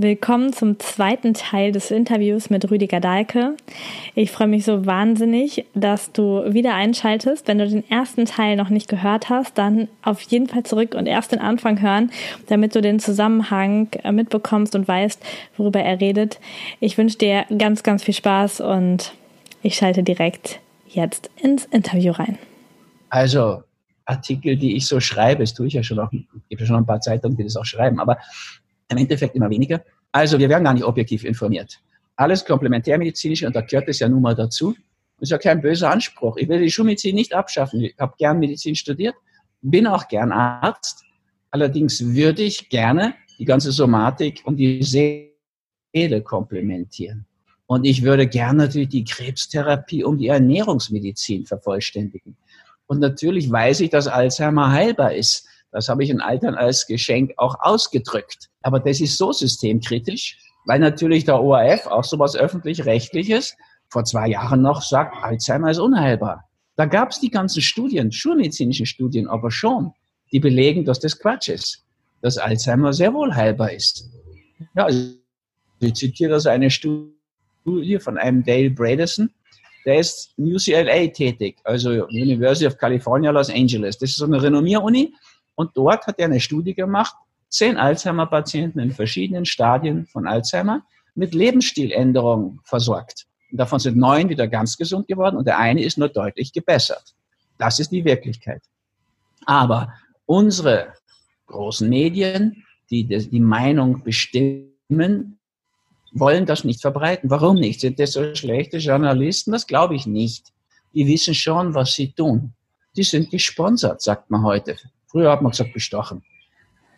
Willkommen zum zweiten Teil des Interviews mit Rüdiger Dahlke. Ich freue mich so wahnsinnig, dass du wieder einschaltest. Wenn du den ersten Teil noch nicht gehört hast, dann auf jeden Fall zurück und erst den Anfang hören, damit du den Zusammenhang äh, mitbekommst und weißt, worüber er redet. Ich wünsche dir ganz, ganz viel Spaß und ich schalte direkt jetzt ins Interview rein. Also Artikel, die ich so schreibe, das tue ich ja schon ich gibt ja schon ein paar Zeitungen, die das auch schreiben, aber im Endeffekt immer weniger. Also wir werden gar nicht objektiv informiert. Alles komplementärmedizinische und da gehört es ja nun mal dazu. Das ist ja kein böser Anspruch. Ich will die Schulmedizin nicht abschaffen. Ich habe gern Medizin studiert, bin auch gern Arzt. Allerdings würde ich gerne die ganze Somatik und die Seele komplementieren. Und ich würde gerne natürlich die Krebstherapie um die Ernährungsmedizin vervollständigen. Und natürlich weiß ich, dass Alzheimer heilbar ist. Das habe ich den Eltern als Geschenk auch ausgedrückt. Aber das ist so systemkritisch, weil natürlich der ORF, auch sowas öffentlich-rechtliches, vor zwei Jahren noch sagt, Alzheimer ist unheilbar. Da gab es die ganzen Studien, schulmedizinische Studien aber schon, die belegen, dass das Quatsch ist, dass Alzheimer sehr wohl heilbar ist. Ja, also ich zitiere das eine Studie von einem Dale Bredesen, der ist in UCLA tätig, also University of California, Los Angeles. Das ist so eine Renommier-Uni und dort hat er eine Studie gemacht, zehn Alzheimer-Patienten in verschiedenen Stadien von Alzheimer mit Lebensstiländerungen versorgt. Und davon sind neun wieder ganz gesund geworden und der eine ist nur deutlich gebessert. Das ist die Wirklichkeit. Aber unsere großen Medien, die die Meinung bestimmen, wollen das nicht verbreiten. Warum nicht? Sind das so schlechte Journalisten? Das glaube ich nicht. Die wissen schon, was sie tun. Die sind gesponsert, sagt man heute. Früher hat man gesagt, bestochen.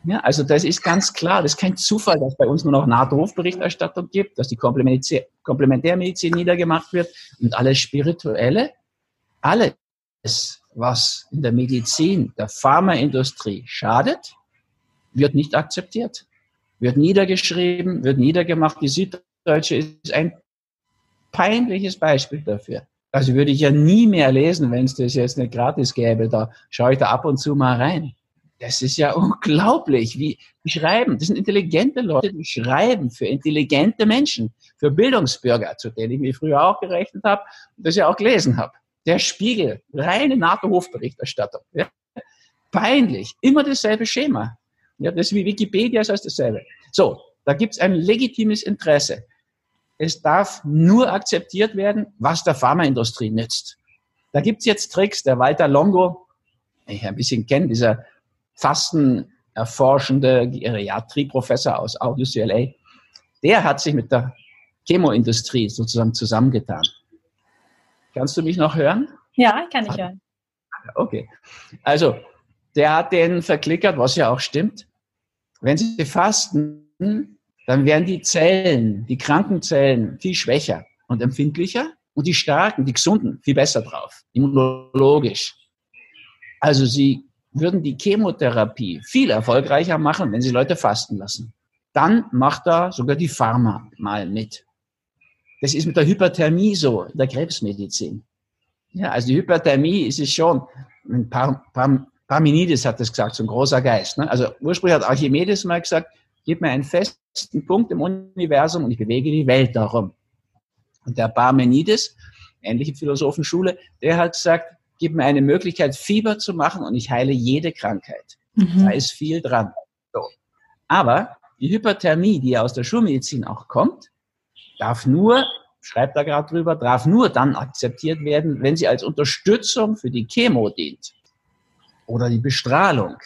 Ja, also das ist ganz klar. Das ist kein Zufall, dass bei uns nur noch NATO-Berichterstattung gibt, dass die Komplementärmedizin niedergemacht wird und alles Spirituelle. Alles, was in der Medizin, der Pharmaindustrie schadet, wird nicht akzeptiert, wird niedergeschrieben, wird niedergemacht. Die Süddeutsche ist ein peinliches Beispiel dafür. Also würde ich ja nie mehr lesen, wenn es das jetzt nicht gratis gäbe. Da schaue ich da ab und zu mal rein. Das ist ja unglaublich, wie die schreiben. Das sind intelligente Leute, die schreiben für intelligente Menschen, für Bildungsbürger, zu denen ich mich früher auch gerechnet habe und das ja auch gelesen habe. Der Spiegel, reine NATO-Hofberichterstattung. Ja. Peinlich, immer dasselbe Schema. Ja, das ist wie Wikipedia, ist alles dasselbe. So, da gibt es ein legitimes Interesse. Es darf nur akzeptiert werden, was der Pharmaindustrie nützt. Da gibt's jetzt Tricks. Der Walter Longo, ich ein bisschen kenne, dieser Fasten erforschende Geriatrieprofessor aus UCLA, der hat sich mit der Chemoindustrie sozusagen zusammengetan. Kannst du mich noch hören? Ja, kann ich hören. Okay. Also, der hat den verklickert, was ja auch stimmt. Wenn Sie fasten, dann werden die Zellen, die kranken Zellen viel schwächer und empfindlicher und die starken, die gesunden, viel besser drauf, immunologisch. Also sie würden die Chemotherapie viel erfolgreicher machen, wenn sie Leute fasten lassen. Dann macht da sogar die Pharma mal mit. Das ist mit der Hyperthermie so, in der Krebsmedizin. Ja, also die Hyperthermie ist es schon, ein Par, Par, Parmenides hat das gesagt, so ein großer Geist. Ne? Also ursprünglich hat Archimedes mal gesagt, gib mir einen festen Punkt im Universum und ich bewege die Welt darum. Und der Parmenides, ähnliche Philosophenschule, der hat gesagt, gib mir eine Möglichkeit, Fieber zu machen und ich heile jede Krankheit. Mhm. Da ist viel dran. So. Aber die Hyperthermie, die aus der Schulmedizin auch kommt, darf nur, schreibt da gerade drüber, darf nur dann akzeptiert werden, wenn sie als Unterstützung für die Chemo dient oder die Bestrahlung,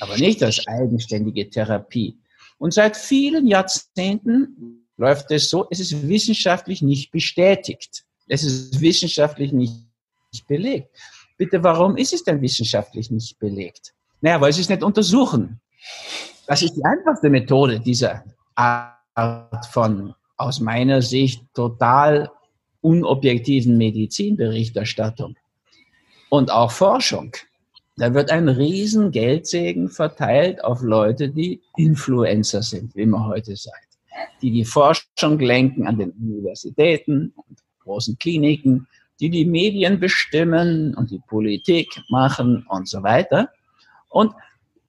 aber nicht als eigenständige Therapie. Und seit vielen Jahrzehnten läuft es so, es ist wissenschaftlich nicht bestätigt. Es ist wissenschaftlich nicht belegt. Bitte, warum ist es denn wissenschaftlich nicht belegt? Naja, weil sie es nicht untersuchen. Das ist die einfachste Methode dieser Art von, aus meiner Sicht, total unobjektiven Medizinberichterstattung. und auch Forschung. Da wird ein riesen Geldsegen verteilt auf Leute, die Influencer sind, wie man heute sagt, die die Forschung lenken an den Universitäten und großen Kliniken, die die Medien bestimmen und die Politik machen und so weiter. Und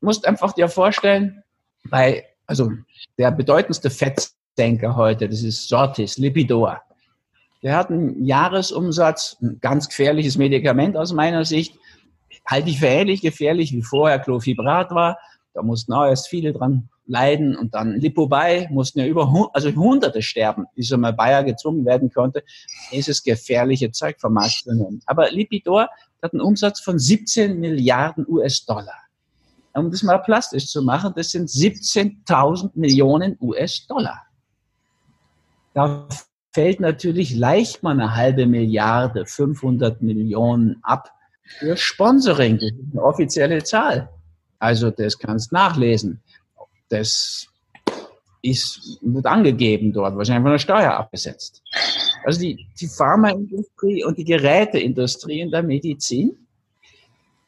musst einfach dir vorstellen, bei, also der bedeutendste Fettdenker heute, das ist Sortis, Lipidor. Der hat einen Jahresumsatz, ein ganz gefährliches Medikament aus meiner Sicht, halte ich für ähnlich gefährlich wie vorher Clofibrat war. Da mussten auch erst viele dran leiden und dann Lipobei mussten ja über also Hunderte sterben, bis einmal Bayer gezwungen werden konnte, dieses gefährliche Zeug vom Markt zu nehmen. Aber Lipidor hat einen Umsatz von 17 Milliarden US-Dollar. Um das mal plastisch zu machen, das sind 17.000 Millionen US-Dollar. Da fällt natürlich leicht mal eine halbe Milliarde, 500 Millionen ab für Sponsoring. Das ist eine offizielle Zahl. Also das kannst nachlesen. Das ist, wird angegeben dort, wahrscheinlich von der Steuer abgesetzt. Also die, die Pharmaindustrie und die Geräteindustrie in der Medizin,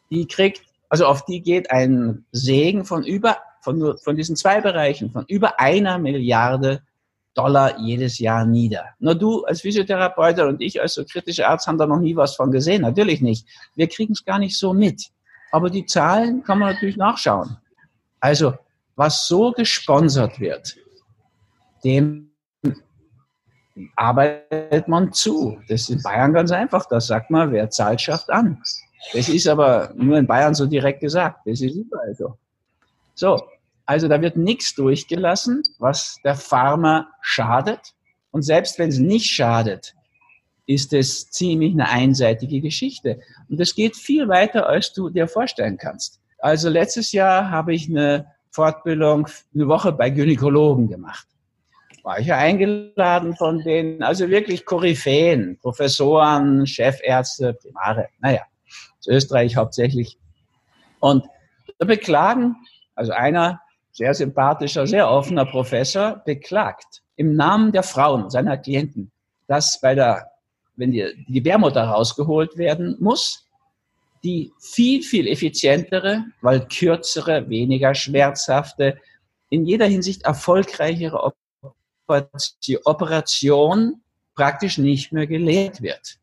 die kriegt, also auf die geht ein Segen von über, von, nur, von diesen zwei Bereichen, von über einer Milliarde Dollar jedes Jahr nieder. Nur du als Physiotherapeut und ich als so kritischer Arzt haben da noch nie was von gesehen. Natürlich nicht. Wir kriegen es gar nicht so mit. Aber die Zahlen kann man natürlich nachschauen. Also, was so gesponsert wird, dem arbeitet man zu. Das ist in Bayern ganz einfach. Das sagt man, wer zahlt, schafft an. Das ist aber nur in Bayern so direkt gesagt. Das ist überall so. So, also da wird nichts durchgelassen, was der Pharma schadet. Und selbst wenn es nicht schadet, ist es ziemlich eine einseitige Geschichte. Und es geht viel weiter, als du dir vorstellen kannst. Also letztes Jahr habe ich eine Fortbildung eine Woche bei Gynäkologen gemacht. War ich ja eingeladen von denen, also wirklich Koryphäen, Professoren, Chefärzte, Primare, naja, aus Österreich hauptsächlich. Und da beklagen, also einer sehr sympathischer, sehr offener Professor, beklagt im Namen der Frauen, seiner Klienten, dass bei der, wenn die, die Gebärmutter rausgeholt werden muss, die viel, viel effizientere, weil kürzere, weniger schmerzhafte, in jeder Hinsicht erfolgreichere Operation praktisch nicht mehr gelehrt wird.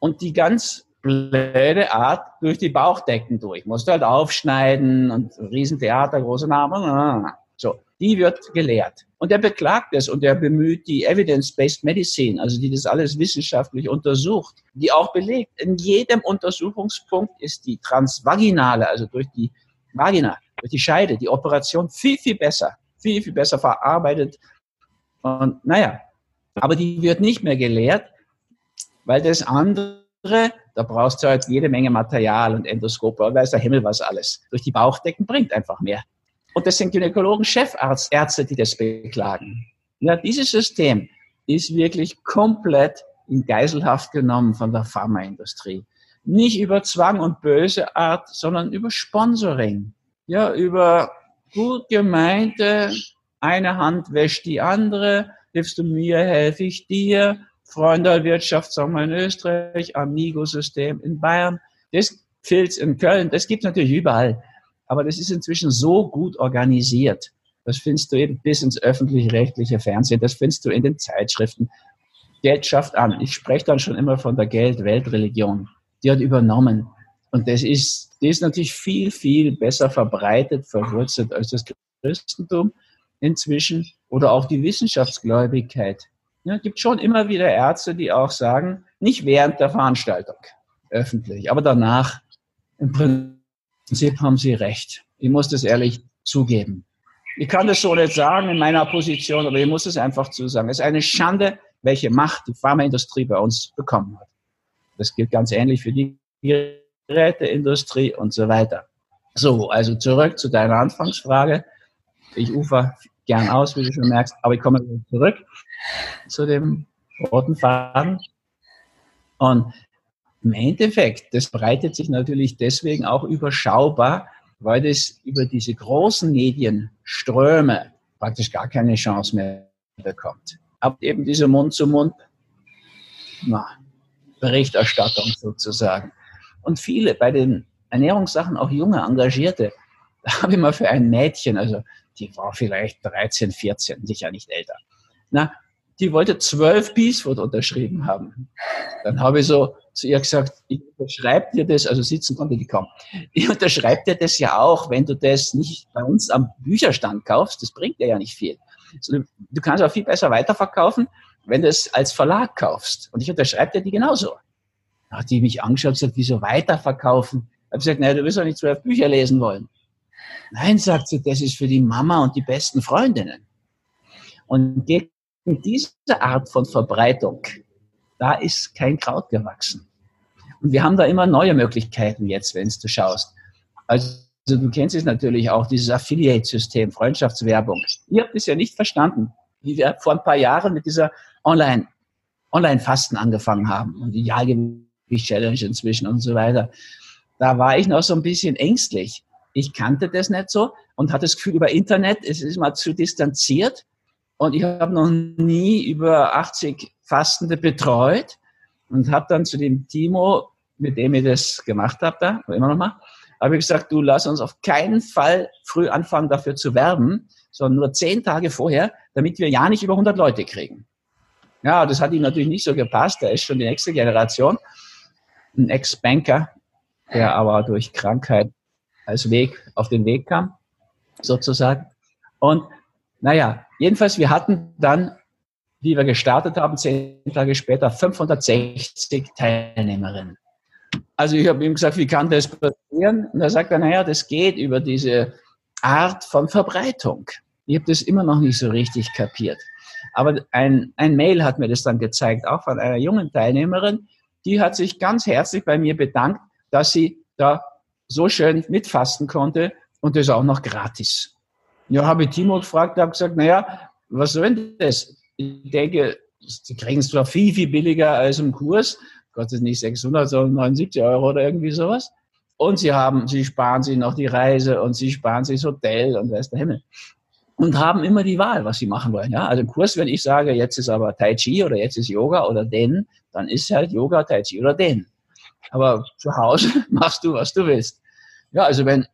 Und die ganz blöde Art durch die Bauchdecken durch. Musst du halt aufschneiden und Riesentheater, große Namen. So, die wird gelehrt. Und er beklagt es und er bemüht die Evidence-Based Medicine, also die das alles wissenschaftlich untersucht, die auch belegt. In jedem Untersuchungspunkt ist die transvaginale, also durch die Vagina, durch die Scheide, die Operation viel, viel besser, viel, viel besser verarbeitet. Und naja, aber die wird nicht mehr gelehrt, weil das andere da brauchst du halt jede Menge Material und Endoskope und weiß der Himmel was alles. Durch die Bauchdecken bringt einfach mehr. Und das sind Gynäkologen, Chefarzt, Ärzte, die das beklagen. Ja, dieses System ist wirklich komplett in Geiselhaft genommen von der Pharmaindustrie. Nicht über Zwang und böse Art, sondern über Sponsoring. Ja, über gut gemeinte, eine Hand wäscht die andere, hilfst du mir, helfe ich dir, Freunde-Wirtschaft, sagen wir in Österreich, Amigo-System in Bayern, das fehlt in Köln, das gibt es natürlich überall. Aber das ist inzwischen so gut organisiert. Das findest du eben bis ins öffentlich-rechtliche Fernsehen, das findest du in den Zeitschriften. Geld schafft an. Ich spreche dann schon immer von der Geld-Weltreligion. Die hat übernommen. Und das ist, die ist natürlich viel, viel besser verbreitet, verwurzelt als das Christentum inzwischen oder auch die Wissenschaftsgläubigkeit. Ja, gibt schon immer wieder Ärzte, die auch sagen, nicht während der Veranstaltung öffentlich, aber danach im Prinzip haben sie recht. Ich muss das ehrlich zugeben. Ich kann das so nicht sagen in meiner Position, aber ich muss es einfach zusagen. Es ist eine Schande, welche Macht die Pharmaindustrie bei uns bekommen hat. Das gilt ganz ähnlich für die Geräteindustrie und so weiter. So, also zurück zu deiner Anfangsfrage. Ich ufer gern aus, wie du schon merkst, aber ich komme zurück zu dem roten Faden. Und im Endeffekt, das breitet sich natürlich deswegen auch überschaubar, weil das über diese großen Medienströme praktisch gar keine Chance mehr bekommt. Aber eben diese Mund-zu-Mund Berichterstattung sozusagen. Und viele bei den Ernährungssachen, auch junge Engagierte, da habe ich mal für ein Mädchen, also die war vielleicht 13, 14, sicher nicht älter. Na, die wollte zwölf Peacefood unterschrieben haben. Dann habe ich so zu ihr gesagt, ich unterschreibe dir das, also sitzen konnte die kaum, ich unterschreibe dir das ja auch, wenn du das nicht bei uns am Bücherstand kaufst, das bringt dir ja nicht viel. Du kannst auch viel besser weiterverkaufen, wenn du es als Verlag kaufst. Und ich unterschreibe dir die genauso. Da hat die mich angeschaut und gesagt, wieso weiterverkaufen? Ich habe gesagt, naja, du wirst doch nicht zwölf Bücher lesen wollen. Nein, sagt sie, das ist für die Mama und die besten Freundinnen. Und gegen diese Art von Verbreitung, da ist kein Kraut gewachsen. Und wir haben da immer neue Möglichkeiten jetzt, wenn du schaust. Also du kennst es natürlich auch, dieses Affiliate-System, Freundschaftswerbung. Ihr habt es ja nicht verstanden, wie wir vor ein paar Jahren mit dieser Online, Online-Fasten angefangen haben und Idealgewicht-Challenge inzwischen und so weiter. Da war ich noch so ein bisschen ängstlich. Ich kannte das nicht so und hatte das Gefühl über Internet, es ist mal zu distanziert. Und ich habe noch nie über 80 Fastende betreut und habe dann zu dem Timo, mit dem ich das gemacht habe, da, immer noch mal, habe ich gesagt, du lass uns auf keinen Fall früh anfangen, dafür zu werben, sondern nur zehn Tage vorher, damit wir ja nicht über 100 Leute kriegen. Ja, das hat ihm natürlich nicht so gepasst. Er ist schon die nächste Generation. Ein Ex-Banker, der aber durch Krankheit als Weg auf den Weg kam, sozusagen. Und naja, jedenfalls, wir hatten dann wie wir gestartet haben, zehn Tage später 560 Teilnehmerinnen. Also ich habe ihm gesagt, wie kann das passieren? Und er sagt dann, naja, das geht über diese Art von Verbreitung. Ich habe das immer noch nicht so richtig kapiert. Aber ein, ein Mail hat mir das dann gezeigt, auch von einer jungen Teilnehmerin, die hat sich ganz herzlich bei mir bedankt, dass sie da so schön mitfasten konnte und das auch noch gratis. Ja, habe ich Timo gefragt, habe gesagt, naja, was soll denn das? ich denke, sie kriegen es zwar viel, viel billiger als im Kurs, Gott ist nicht 600, sondern 79 Euro oder irgendwie sowas. Und sie haben, sie sparen sich noch die Reise und sie sparen sich das Hotel und weiß der Himmel. Und haben immer die Wahl, was sie machen wollen. Ja, also im Kurs, wenn ich sage, jetzt ist aber Tai Chi oder jetzt ist Yoga oder Den, dann ist halt Yoga, Tai Chi oder Den. Aber zu Hause machst du, was du willst. Ja, also wenn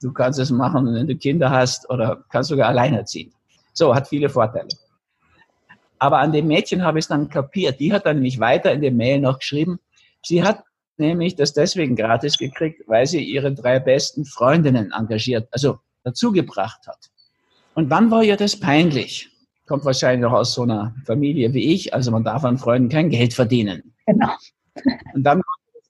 du kannst es machen, wenn du Kinder hast oder kannst sogar alleinerziehen. So, hat viele Vorteile. Aber an dem Mädchen habe ich es dann kapiert. Die hat dann nämlich weiter in dem Mail noch geschrieben. Sie hat nämlich das deswegen gratis gekriegt, weil sie ihre drei besten Freundinnen engagiert, also dazugebracht hat. Und wann war ihr das peinlich? Kommt wahrscheinlich noch aus so einer Familie wie ich. Also man darf an Freunden kein Geld verdienen. Genau. Und dann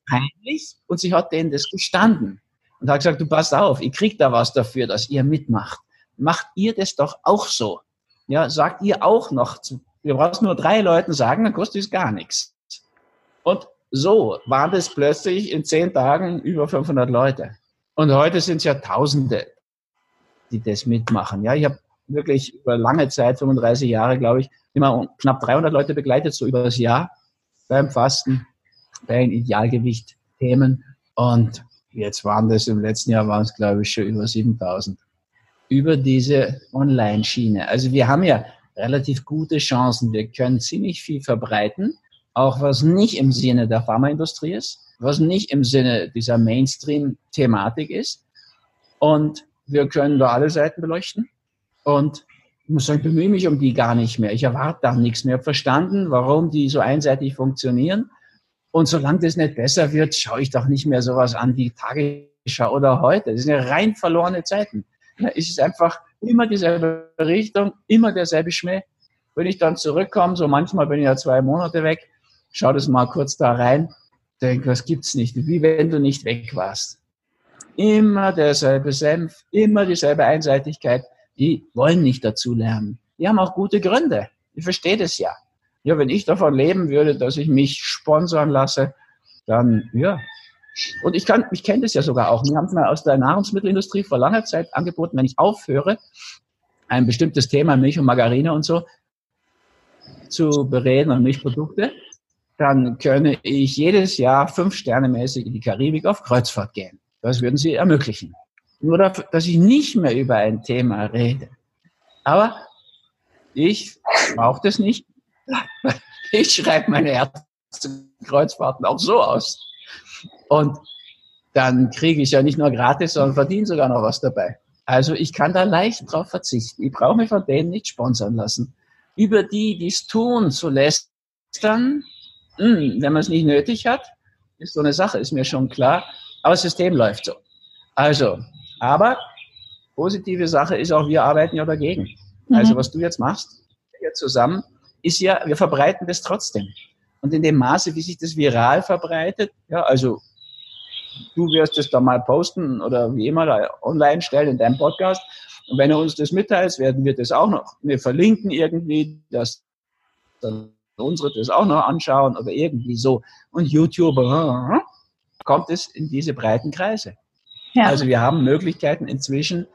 peinlich und sie hat denen das gestanden und hat gesagt, du passt auf, ihr kriegt da was dafür, dass ihr mitmacht. Macht ihr das doch auch so. Ja, sagt ihr auch noch zu wir nur drei Leuten sagen, dann kostet es gar nichts. Und so waren das plötzlich in zehn Tagen über 500 Leute. Und heute sind es ja Tausende, die das mitmachen. Ja, ich habe wirklich über lange Zeit, 35 Jahre, glaube ich, immer knapp 300 Leute begleitet, so über das Jahr beim Fasten, bei den Idealgewicht-Themen. Und jetzt waren das im letzten Jahr, waren es, glaube ich, schon über 7000. Über diese Online-Schiene. Also wir haben ja relativ gute Chancen. Wir können ziemlich viel verbreiten, auch was nicht im Sinne der Pharmaindustrie ist, was nicht im Sinne dieser Mainstream-Thematik ist. Und wir können da alle Seiten beleuchten. Und ich muss sagen, ich bemühe mich um die gar nicht mehr. Ich erwarte da nichts mehr. Ich habe verstanden, warum die so einseitig funktionieren. Und solange das nicht besser wird, schaue ich doch nicht mehr sowas an wie Tagesschau oder heute. Das sind ja rein verlorene Zeiten. Es ist einfach immer dieselbe Richtung, immer derselbe Schmäh. Wenn ich dann zurückkomme, so manchmal bin ich ja zwei Monate weg, schau das mal kurz da rein, denk, was gibt's nicht, wie wenn du nicht weg warst. Immer derselbe Senf, immer dieselbe Einseitigkeit. Die wollen nicht dazu lernen. Die haben auch gute Gründe. Ich verstehe das ja. Ja, wenn ich davon leben würde, dass ich mich sponsern lasse, dann, ja, und ich kann, ich kenne das ja sogar auch. Wir haben es mal aus der Nahrungsmittelindustrie vor langer Zeit angeboten, wenn ich aufhöre, ein bestimmtes Thema Milch und Margarine und so zu bereden und Milchprodukte, dann könne ich jedes Jahr fünf Sterne mäßig in die Karibik auf Kreuzfahrt gehen. Das würden sie ermöglichen. Nur, dass ich nicht mehr über ein Thema rede. Aber ich brauche das nicht. Ich schreibe meine Ärzte Kreuzfahrten auch so aus. Und dann kriege ich ja nicht nur gratis, sondern verdiene sogar noch was dabei. Also ich kann da leicht drauf verzichten. Ich brauche mich von denen nicht sponsern lassen. Über die, die es tun, zu lästern, mh, hm, wenn man es nicht nötig hat, ist so eine Sache, ist mir schon klar. Aber das System läuft so. Also, aber positive Sache ist auch, wir arbeiten ja dagegen. Mhm. Also was du jetzt machst, hier zusammen, ist ja, wir verbreiten das trotzdem. Und in dem Maße, wie sich das viral verbreitet, ja, also du wirst es da mal posten oder wie immer da online stellen in deinem Podcast. Und wenn du uns das mitteilst, werden wir das auch noch, wir verlinken irgendwie, dass dann unsere das auch noch anschauen oder irgendwie so. Und YouTube kommt es in diese breiten Kreise. Ja. Also wir haben Möglichkeiten inzwischen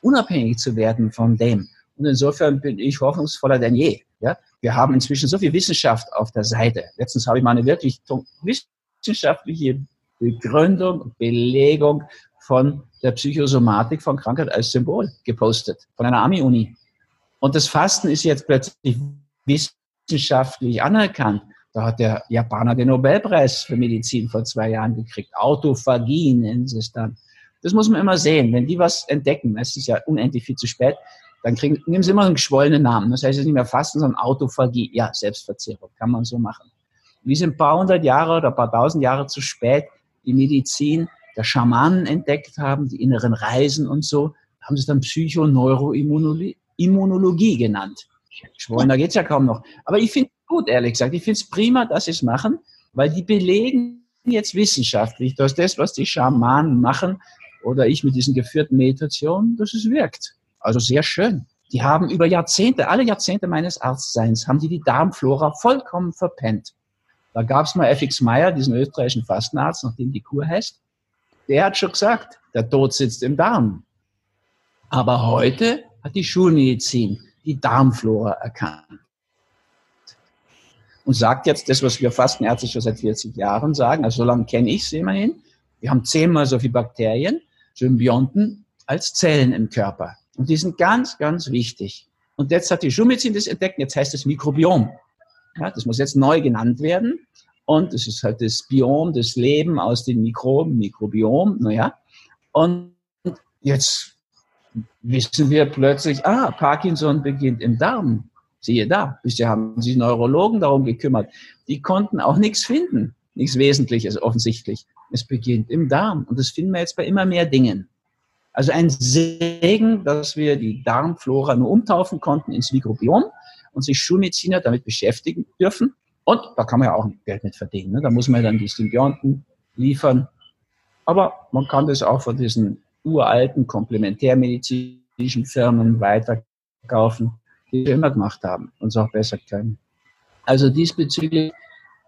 unabhängig zu werden von dem. Und insofern bin ich hoffnungsvoller denn je. Ja? Wir haben inzwischen so viel Wissenschaft auf der Seite. Letztens habe ich mal eine wirklich wissenschaftliche Begründung, Belegung von der Psychosomatik von Krankheit als Symbol gepostet, von einer Ami-Uni. Und das Fasten ist jetzt plötzlich wissenschaftlich anerkannt. Da hat der Japaner den Nobelpreis für Medizin vor zwei Jahren gekriegt. Autophagie nennen sie es dann. Das muss man immer sehen. Wenn die was entdecken, es ist ja unendlich viel zu spät, dann kriegen, nehmen sie immer einen geschwollenen Namen. Das heißt, es ist nicht mehr Fasten, sondern Autophagie. Ja, Selbstverzehrung. Kann man so machen. Wie sind ein paar hundert Jahre oder ein paar tausend Jahre zu spät die Medizin der Schamanen entdeckt haben, die inneren Reisen und so, haben sie dann Psychoneuroimmunologie genannt. Geschwollener geht's ja kaum noch. Aber ich finde es gut, ehrlich gesagt. Ich finde es prima, dass sie es machen, weil die belegen jetzt wissenschaftlich, dass das, was die Schamanen machen, oder ich mit diesen geführten Meditationen, dass es wirkt. Also sehr schön. Die haben über Jahrzehnte, alle Jahrzehnte meines Arztseins, haben die die Darmflora vollkommen verpennt. Da gab es mal FX Meyer, diesen österreichischen Fastenarzt, nachdem die Kur heißt. Der hat schon gesagt, der Tod sitzt im Darm. Aber heute hat die Schulmedizin die Darmflora erkannt. Und sagt jetzt das, was wir Fastenärzte schon seit 40 Jahren sagen, also so lange kenne ich sie immerhin. Wir haben zehnmal so viele Bakterien Symbionten als Zellen im Körper. Und die sind ganz, ganz wichtig. Und jetzt hat die Schulmedizin das entdeckt, jetzt heißt es Mikrobiom. Ja, das muss jetzt neu genannt werden. Und es ist halt das Biom, das Leben aus den Mikroben, Mikrobiom, naja. Und jetzt wissen wir plötzlich, ah, Parkinson beginnt im Darm. Siehe da, bisher haben sich Neurologen darum gekümmert. Die konnten auch nichts finden, nichts Wesentliches offensichtlich. Es beginnt im Darm. Und das finden wir jetzt bei immer mehr Dingen. Also ein Segen, dass wir die Darmflora nur umtaufen konnten ins Mikrobiom und sich Schulmediziner damit beschäftigen dürfen. Und da kann man ja auch Geld mit verdienen. Ne? Da muss man dann die Symbionten liefern. Aber man kann das auch von diesen uralten komplementärmedizinischen Firmen weiterkaufen, die wir immer gemacht haben und es auch besser können. Also diesbezüglich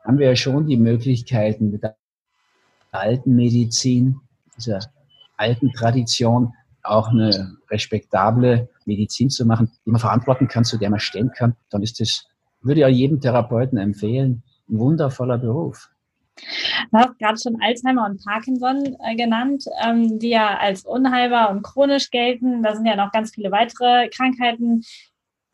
haben wir ja schon die Möglichkeiten, mit der alten Medizin, dieser alten Tradition, auch eine respektable Medizin zu machen, die man verantworten kann, zu der man stehen kann, dann ist das, würde ja jedem Therapeuten empfehlen, ein wundervoller Beruf. Du hast gerade schon Alzheimer und Parkinson äh, genannt, ähm, die ja als unheilbar und chronisch gelten. Da sind ja noch ganz viele weitere Krankheiten,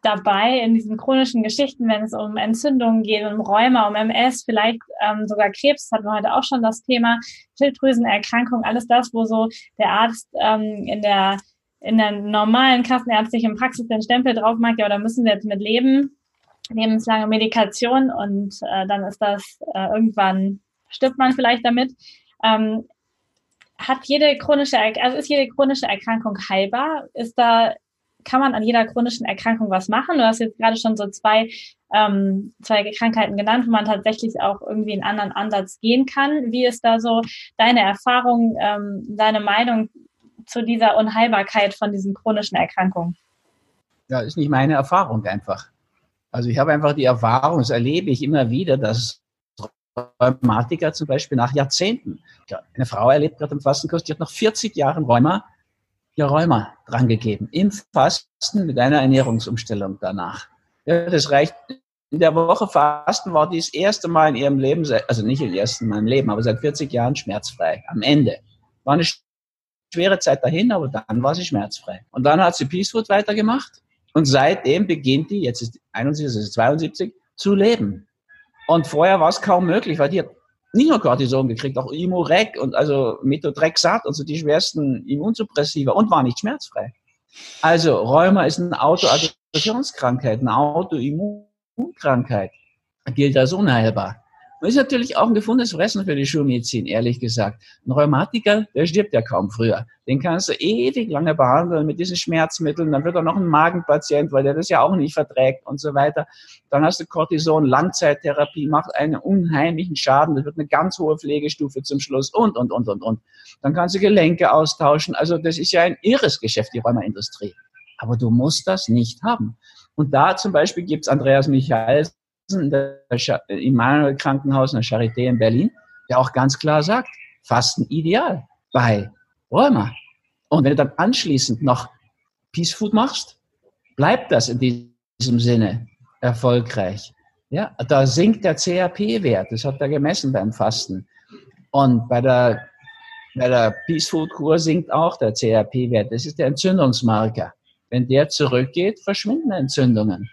dabei in diesen chronischen Geschichten, wenn es um Entzündungen geht, um Rheuma, um MS, vielleicht ähm, sogar Krebs, hatten wir heute auch schon das Thema, Schilddrüsenerkrankung, alles das, wo so der Arzt ähm, in der in der normalen kassenärztlichen Praxis den Stempel drauf macht, ja, da müssen wir jetzt mit leben, lebenslange Medikation und äh, dann ist das äh, irgendwann stirbt man vielleicht damit. Ähm, hat jede chronische, also ist jede chronische Erkrankung heilbar? Ist da kann man an jeder chronischen Erkrankung was machen? Du hast jetzt gerade schon so zwei, ähm, zwei Krankheiten genannt, wo man tatsächlich auch irgendwie einen anderen Ansatz gehen kann. Wie ist da so deine Erfahrung, ähm, deine Meinung zu dieser Unheilbarkeit von diesen chronischen Erkrankungen? Ja, ist nicht meine Erfahrung einfach. Also ich habe einfach die Erfahrung, das erlebe ich immer wieder, dass Rheumatiker zum Beispiel nach Jahrzehnten, eine Frau erlebt gerade im Fastenkurs, die hat nach 40 Jahren Rheuma ihr Rheuma drangegeben. Im Fasten mit einer Ernährungsumstellung danach. Ja, das reicht. In der Woche Fasten war die das erste Mal in ihrem Leben, also nicht im ersten Mal im Leben, aber seit 40 Jahren schmerzfrei. Am Ende. War eine schwere Zeit dahin, aber dann war sie schmerzfrei. Und dann hat sie Peace Food weitergemacht. Und seitdem beginnt die, jetzt ist 71, also 72, zu leben. Und vorher war es kaum möglich, weil die hat nicht nur Cortison gekriegt, auch Imorec und also Methotrexat und so die schwersten Immunsuppressiva und war nicht schmerzfrei. Also Rheuma ist eine Autoaggressionskrankheit, eine Autoimmunkrankheit. Gilt als unheilbar. Und ist natürlich auch ein gefundenes Fressen für die Schulmedizin, ehrlich gesagt. Ein Rheumatiker, der stirbt ja kaum früher. Den kannst du ewig lange behandeln mit diesen Schmerzmitteln. Dann wird er noch ein Magenpatient, weil der das ja auch nicht verträgt und so weiter. Dann hast du Cortison, Langzeittherapie, macht einen unheimlichen Schaden. Das wird eine ganz hohe Pflegestufe zum Schluss und, und, und, und, und. Dann kannst du Gelenke austauschen. Also das ist ja ein irres Geschäft, die Rheumaindustrie. Aber du musst das nicht haben. Und da zum Beispiel gibt's Andreas Michaels, in der Immanuel Krankenhaus in der Charité in Berlin, der auch ganz klar sagt, Fasten ideal bei Rheuma. Und wenn du dann anschließend noch Peace Food machst, bleibt das in diesem Sinne erfolgreich. Ja, da sinkt der CRP-Wert. Das hat er gemessen beim Fasten. Und bei der, bei der Peace Food Kur sinkt auch der CRP-Wert. Das ist der Entzündungsmarker. Wenn der zurückgeht, verschwinden Entzündungen.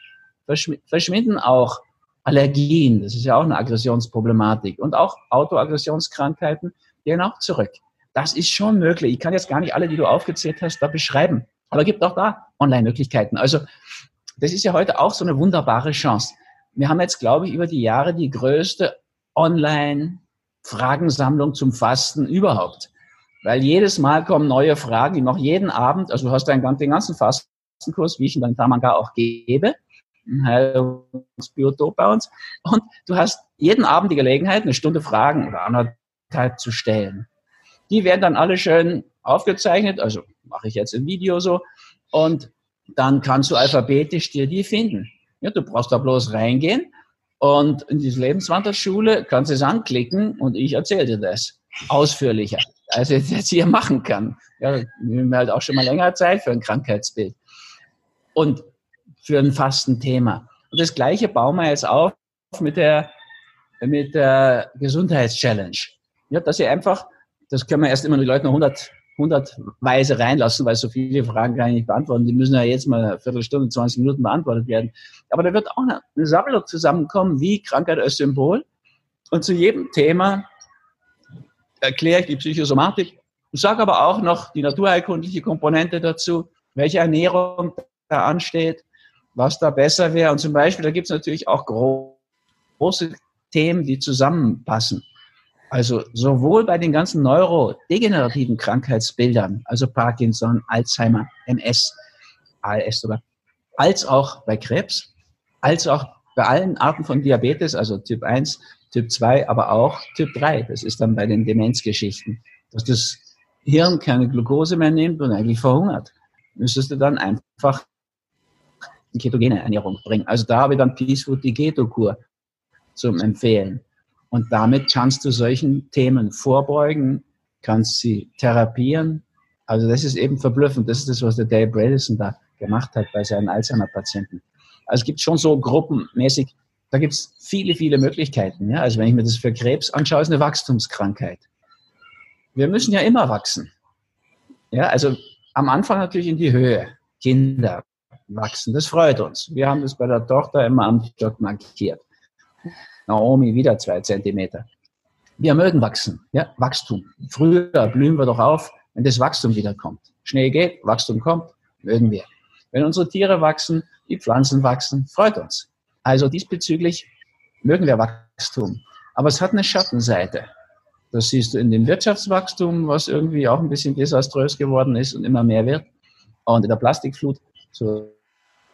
Verschwinden auch Allergien, das ist ja auch eine Aggressionsproblematik und auch Autoaggressionskrankheiten gehen auch zurück. Das ist schon möglich. Ich kann jetzt gar nicht alle, die du aufgezählt hast, da beschreiben. Aber gibt auch da Online-Möglichkeiten. Also das ist ja heute auch so eine wunderbare Chance. Wir haben jetzt, glaube ich, über die Jahre die größte Online-Fragensammlung zum Fasten überhaupt. Weil jedes Mal kommen neue Fragen. Ich mache jeden Abend, also du hast den ganzen Fastenkurs, wie ich ihn dann Tamanga auch gebe, Heilungsbiotop bei uns. Und du hast jeden Abend die Gelegenheit, eine Stunde Fragen oder anderthalb zu stellen. Die werden dann alle schön aufgezeichnet, also mache ich jetzt im Video so. Und dann kannst du alphabetisch dir die finden. Ja, du brauchst da bloß reingehen und in diese Lebenswanderschule kannst du es anklicken und ich erzähle dir das ausführlicher, als ich jetzt hier machen kann. Ja, wir halt auch schon mal länger Zeit für ein Krankheitsbild. Und für ein Fastenthema. Und das Gleiche bauen wir jetzt auf mit der, mit der Gesundheitschallenge. Ja, dass ihr einfach, das können wir erst immer die Leute noch 100, 100 Weise reinlassen, weil so viele Fragen kann ich nicht beantworten. Die müssen ja jetzt mal eine Viertelstunde, 20 Minuten beantwortet werden. Aber da wird auch eine, Sammlung zusammenkommen, wie Krankheit als Symbol. Und zu jedem Thema erkläre ich die Psychosomatik und sage aber auch noch die naturheilkundliche Komponente dazu, welche Ernährung da ansteht, was da besser wäre. Und zum Beispiel, da gibt es natürlich auch große Themen, die zusammenpassen. Also sowohl bei den ganzen neurodegenerativen Krankheitsbildern, also Parkinson, Alzheimer, MS, ALS sogar, als auch bei Krebs, als auch bei allen Arten von Diabetes, also Typ 1, Typ 2, aber auch Typ 3. Das ist dann bei den Demenzgeschichten, dass das Hirn keine Glucose mehr nimmt und eigentlich verhungert. Müsstest du dann einfach ketogene Ernährung bringen. Also da habe ich dann Peace Food die Keto-Kur zum Empfehlen. Und damit kannst du solchen Themen vorbeugen, kannst sie therapieren. Also das ist eben verblüffend. Das ist das, was der Dave Bredesen da gemacht hat bei seinen Alzheimer-Patienten. Also es gibt schon so gruppenmäßig, da gibt es viele, viele Möglichkeiten. Ja? Also wenn ich mir das für Krebs anschaue, ist eine Wachstumskrankheit. Wir müssen ja immer wachsen. Ja, also am Anfang natürlich in die Höhe. Kinder, wachsen. Das freut uns. Wir haben das bei der Tochter immer am Stock markiert. Naomi wieder zwei Zentimeter. Wir mögen wachsen, ja, Wachstum. Früher blühen wir doch auf, wenn das Wachstum wiederkommt. Schnee geht, Wachstum kommt, mögen wir. Wenn unsere Tiere wachsen, die Pflanzen wachsen, freut uns. Also diesbezüglich mögen wir Wachstum. Aber es hat eine Schattenseite. Das siehst du in dem Wirtschaftswachstum, was irgendwie auch ein bisschen desaströs geworden ist und immer mehr wird. Und in der Plastikflut, so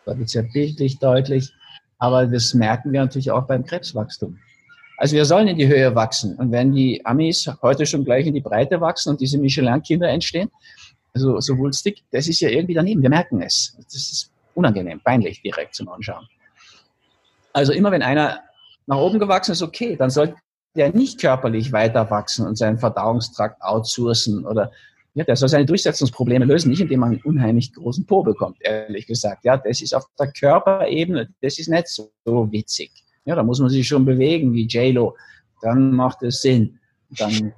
wird es ja bildlich deutlich. Aber das merken wir natürlich auch beim Krebswachstum. Also wir sollen in die Höhe wachsen. Und wenn die Amis heute schon gleich in die Breite wachsen und diese Michelin-Kinder entstehen, also so wulstig, das ist ja irgendwie daneben. Wir merken es. Das ist unangenehm, peinlich direkt zum Anschauen. Also immer wenn einer nach oben gewachsen ist, okay, dann sollte der nicht körperlich weiter wachsen und seinen Verdauungstrakt outsourcen oder ja, der soll seine Durchsetzungsprobleme lösen, nicht indem man einen unheimlich großen Po bekommt, ehrlich gesagt. Ja, das ist auf der Körperebene, das ist nicht so witzig. Ja, da muss man sich schon bewegen wie JLo. Dann macht es Sinn. Dann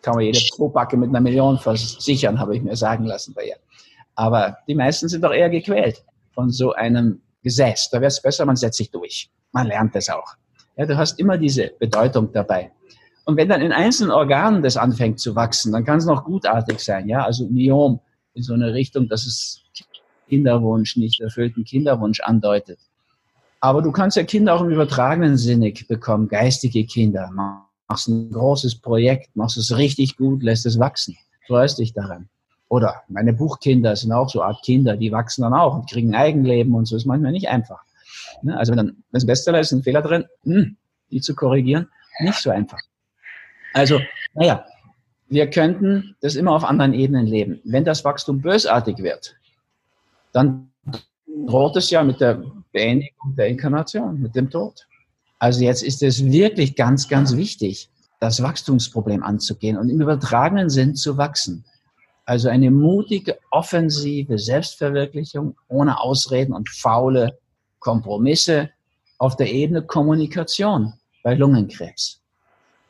kann man jede Probacke mit einer Million versichern, habe ich mir sagen lassen bei ihr. Aber die meisten sind doch eher gequält von so einem Gesäß. Da wäre es besser, man setzt sich durch. Man lernt das auch. Ja, du hast immer diese Bedeutung dabei. Und wenn dann in einzelnen Organen das anfängt zu wachsen, dann kann es noch gutartig sein, ja, also Myom in so eine Richtung, dass es Kinderwunsch, nicht erfüllten Kinderwunsch andeutet. Aber du kannst ja Kinder auch im übertragenen Sinne bekommen, geistige Kinder. Machst ein großes Projekt, machst es richtig gut, lässt es wachsen, freust dich daran. Oder meine Buchkinder sind auch so Art Kinder, die wachsen dann auch und kriegen ein Eigenleben und so. Ist manchmal nicht einfach. Ne? Also wenn dann, wenn es Bestseller ist, ein Fehler drin, hm, die zu korrigieren, nicht so einfach. Also, naja, wir könnten das immer auf anderen Ebenen leben. Wenn das Wachstum bösartig wird, dann droht es ja mit der Beendigung der Inkarnation, mit dem Tod. Also jetzt ist es wirklich ganz, ganz wichtig, das Wachstumsproblem anzugehen und im übertragenen Sinn zu wachsen. Also eine mutige, offensive Selbstverwirklichung ohne Ausreden und faule Kompromisse auf der Ebene Kommunikation bei Lungenkrebs,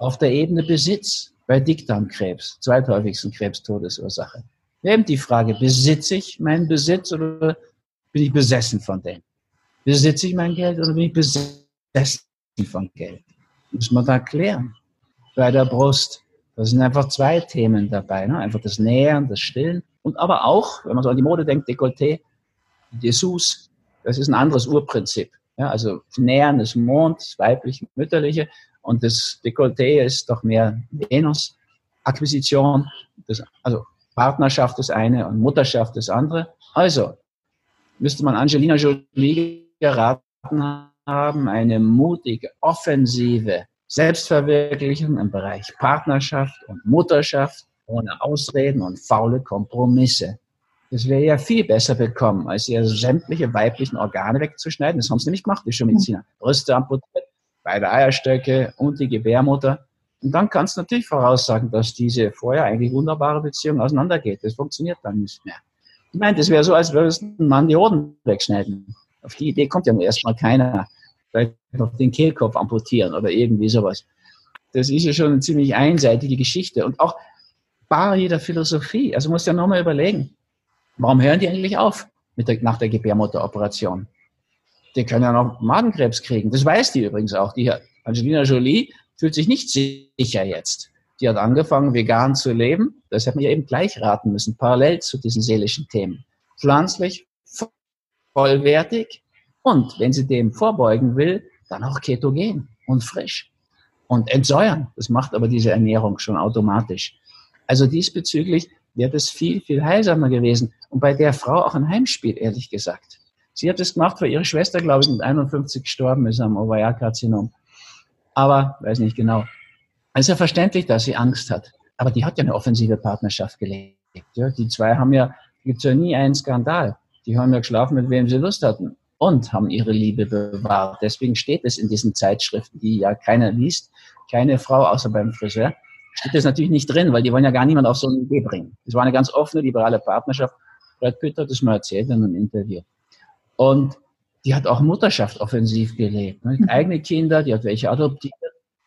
auf der Ebene Besitz bei Dickdarmkrebs, zweithäufigsten Krebstodesursache. Eben die Frage, besitze ich meinen Besitz oder bin ich besessen von dem? Besitze ich mein Geld oder bin ich besessen von Geld? Muss man da klären. Bei der Brust. Da sind einfach zwei Themen dabei. Ne? Einfach das Nähern, das Stillen. Und aber auch, wenn man so an die Mode denkt, Dekolleté, Dessous, das ist ein anderes Urprinzip. Ja, also Nähern ist Mond, das weibliche, mütterliche. Und das Dekolleté ist doch mehr Venus. Akquisition, das, also Partnerschaft das eine und Mutterschaft das andere. Also, müsste man Angelina Jolie geraten haben, eine mutige, offensive Selbstverwirklichung im Bereich Partnerschaft und Mutterschaft ohne Ausreden und faule Kompromisse. Das wäre ja viel besser bekommen, als ihr sämtliche weiblichen Organe wegzuschneiden. Das haben sie nämlich gemacht, die Schulmediziner. Brüste amputiert, beide Eierstöcke und die Gebärmutter. Und dann kannst du natürlich voraussagen, dass diese vorher eigentlich wunderbare Beziehung auseinandergeht. Das funktioniert dann nicht mehr. Ich meine, das wäre so, als würde es ein Mann die Hoden wegschneiden. Auf die Idee kommt ja nur erstmal keiner. Vielleicht noch den Kehlkopf amputieren oder irgendwie sowas. Das ist ja schon eine ziemlich einseitige Geschichte. Und auch bar jeder Philosophie. Also muss ja nochmal überlegen, warum hören die eigentlich auf mit der, nach der Gebärmutteroperation? Die können ja noch Magenkrebs kriegen. Das weiß die übrigens auch. Die Angelina Jolie fühlt sich nicht sicher jetzt die hat angefangen, vegan zu leben. Das hätte man ja eben gleich raten müssen, parallel zu diesen seelischen Themen. Pflanzlich, vollwertig und, wenn sie dem vorbeugen will, dann auch ketogen und frisch und entsäuern. Das macht aber diese Ernährung schon automatisch. Also diesbezüglich wäre das viel, viel heilsamer gewesen. Und bei der Frau auch ein Heimspiel, ehrlich gesagt. Sie hat das gemacht, weil ihre Schwester, glaube ich, mit 51 gestorben ist am Ovarialkarzinom. Aber, weiß nicht genau. Es ist ja verständlich, dass sie Angst hat. Aber die hat ja eine offensive Partnerschaft gelebt. Ja, die zwei haben ja, gibt ja nie einen Skandal. Die haben ja geschlafen, mit wem sie Lust hatten und haben ihre Liebe bewahrt. Deswegen steht es in diesen Zeitschriften, die ja keiner liest, keine Frau außer beim Friseur, steht das natürlich nicht drin, weil die wollen ja gar niemand auf so eine Idee bringen. Das war eine ganz offene, liberale Partnerschaft. Brad Pitt hat das mal erzählt in einem Interview. Und die hat auch Mutterschaft offensiv gelebt. Ne? Eigene Kinder, die hat welche adoptiert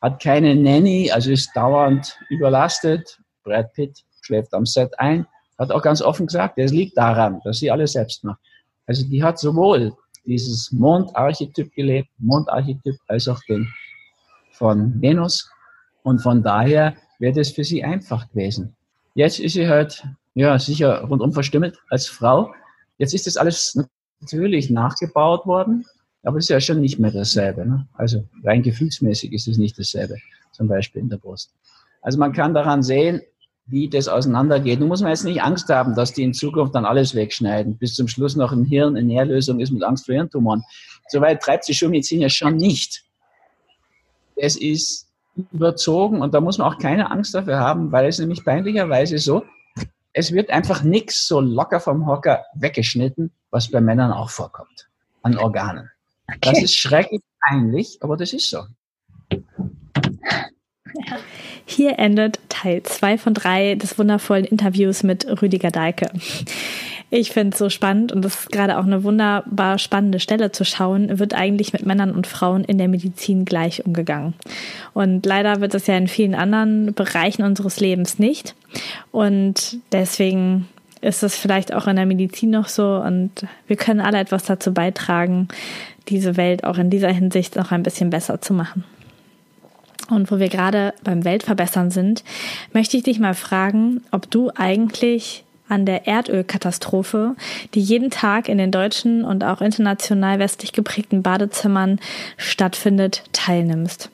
hat keine Nanny, also ist dauernd überlastet. Brad Pitt schläft am Set ein. Hat auch ganz offen gesagt, es liegt daran, dass sie alles selbst macht. Also die hat sowohl dieses Mondarchetyp gelebt, Mondarchetyp, als auch den von Venus. Und von daher wäre das für sie einfach gewesen. Jetzt ist sie halt, ja, sicher rundum verstümmelt als Frau. Jetzt ist das alles natürlich nachgebaut worden. Aber es ist ja schon nicht mehr dasselbe. Ne? Also rein gefühlsmäßig ist es nicht dasselbe, zum Beispiel in der Brust. Also man kann daran sehen, wie das auseinandergeht. Nun muss man jetzt nicht Angst haben, dass die in Zukunft dann alles wegschneiden, bis zum Schluss noch ein Hirn in Nährlösung ist mit Angst vor Hirntumoren. Soweit treibt die Schulmedizin ja schon nicht. Es ist überzogen und da muss man auch keine Angst dafür haben, weil es nämlich peinlicherweise so, es wird einfach nichts so locker vom Hocker weggeschnitten, was bei Männern auch vorkommt, an Organen. Okay. Das ist schrecklich peinlich, aber das ist so. Hier endet Teil 2 von 3 des wundervollen Interviews mit Rüdiger Dahlke. Ich finde es so spannend und das ist gerade auch eine wunderbar spannende Stelle zu schauen, wird eigentlich mit Männern und Frauen in der Medizin gleich umgegangen. Und leider wird es ja in vielen anderen Bereichen unseres Lebens nicht. Und deswegen ist es vielleicht auch in der Medizin noch so und wir können alle etwas dazu beitragen, diese Welt auch in dieser Hinsicht noch ein bisschen besser zu machen. Und wo wir gerade beim Weltverbessern sind, möchte ich dich mal fragen, ob du eigentlich an der Erdölkatastrophe, die jeden Tag in den deutschen und auch international westlich geprägten Badezimmern stattfindet, teilnimmst.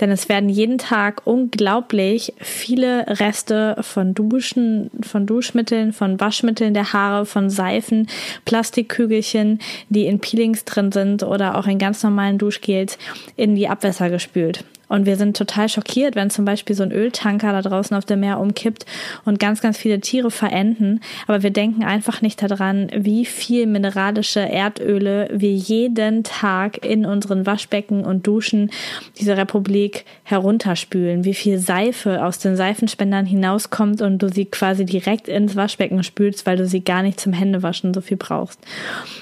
Denn es werden jeden Tag unglaublich viele Reste von Duschen, von Duschmitteln, von Waschmitteln der Haare, von Seifen, Plastikkügelchen, die in Peelings drin sind oder auch in ganz normalen Duschgels in die Abwässer gespült. Und wir sind total schockiert, wenn zum Beispiel so ein Öltanker da draußen auf dem Meer umkippt und ganz, ganz viele Tiere verenden. Aber wir denken einfach nicht daran, wie viel mineralische Erdöle wir jeden Tag in unseren Waschbecken und Duschen dieser Republik herunterspülen. Wie viel Seife aus den Seifenspendern hinauskommt und du sie quasi direkt ins Waschbecken spülst, weil du sie gar nicht zum Händewaschen so viel brauchst.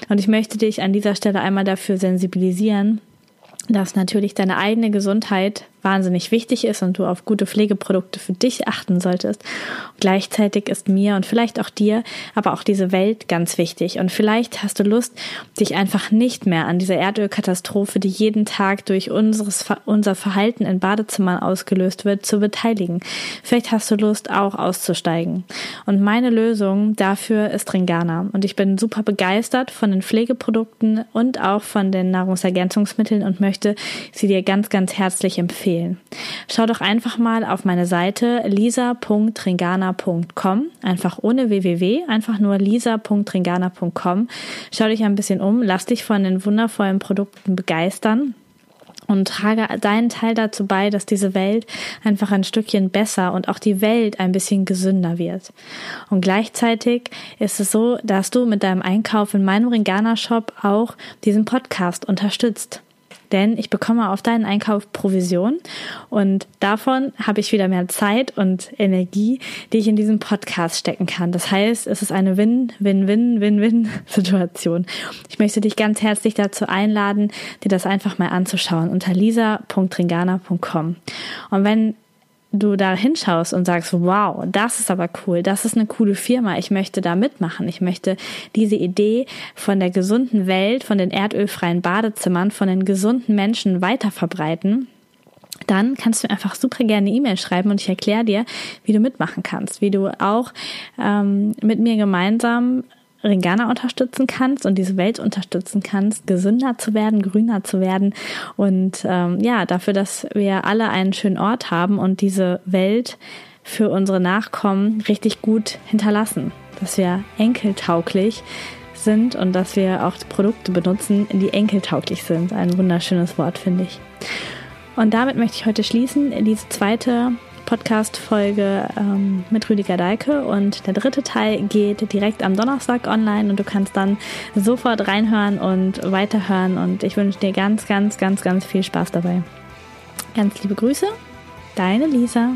Und ich möchte dich an dieser Stelle einmal dafür sensibilisieren, dass natürlich deine eigene Gesundheit wahnsinnig wichtig ist und du auf gute Pflegeprodukte für dich achten solltest. gleichzeitig ist mir und vielleicht auch dir, aber auch diese Welt ganz wichtig. Und vielleicht hast du Lust, dich einfach nicht mehr an dieser Erdölkatastrophe, die jeden Tag durch unseres, unser Verhalten in Badezimmern ausgelöst wird, zu beteiligen. Vielleicht hast du Lust, auch auszusteigen. Und meine Lösung dafür ist Ringana. Und ich bin super begeistert von den Pflegeprodukten und auch von den Nahrungsergänzungsmitteln und möchte sie dir ganz, ganz herzlich empfehlen empfehlen. Schau doch einfach mal auf meine Seite lisa.ringana.com, einfach ohne www, einfach nur lisa.ringana.com. Schau dich ein bisschen um, lass dich von den wundervollen Produkten begeistern und trage deinen Teil dazu bei, dass diese Welt einfach ein Stückchen besser und auch die Welt ein bisschen gesünder wird. Und gleichzeitig ist es so, dass du mit deinem Einkauf in meinem Ringana Shop auch diesen Podcast unterstützt denn ich bekomme auf deinen Einkauf Provision und davon habe ich wieder mehr Zeit und Energie, die ich in diesen Podcast stecken kann. Das heißt, es ist eine Win-Win-Win-Win-Win-Situation. Ich möchte dich ganz herzlich dazu einladen, dir das einfach mal anzuschauen unter lisa.ringana.com. Und wenn du da hinschaust und sagst, wow, das ist aber cool, das ist eine coole Firma, ich möchte da mitmachen, ich möchte diese Idee von der gesunden Welt, von den erdölfreien Badezimmern, von den gesunden Menschen weiter verbreiten, dann kannst du einfach super gerne E-Mail schreiben und ich erkläre dir, wie du mitmachen kannst, wie du auch ähm, mit mir gemeinsam Ringana unterstützen kannst und diese Welt unterstützen kannst, gesünder zu werden, grüner zu werden und ähm, ja, dafür, dass wir alle einen schönen Ort haben und diese Welt für unsere Nachkommen richtig gut hinterlassen, dass wir enkeltauglich sind und dass wir auch Produkte benutzen, die enkeltauglich sind. Ein wunderschönes Wort, finde ich. Und damit möchte ich heute schließen. Diese zweite Podcast-Folge ähm, mit Rüdiger Deike und der dritte Teil geht direkt am Donnerstag online und du kannst dann sofort reinhören und weiterhören und ich wünsche dir ganz, ganz, ganz, ganz viel Spaß dabei. Ganz liebe Grüße, deine Lisa.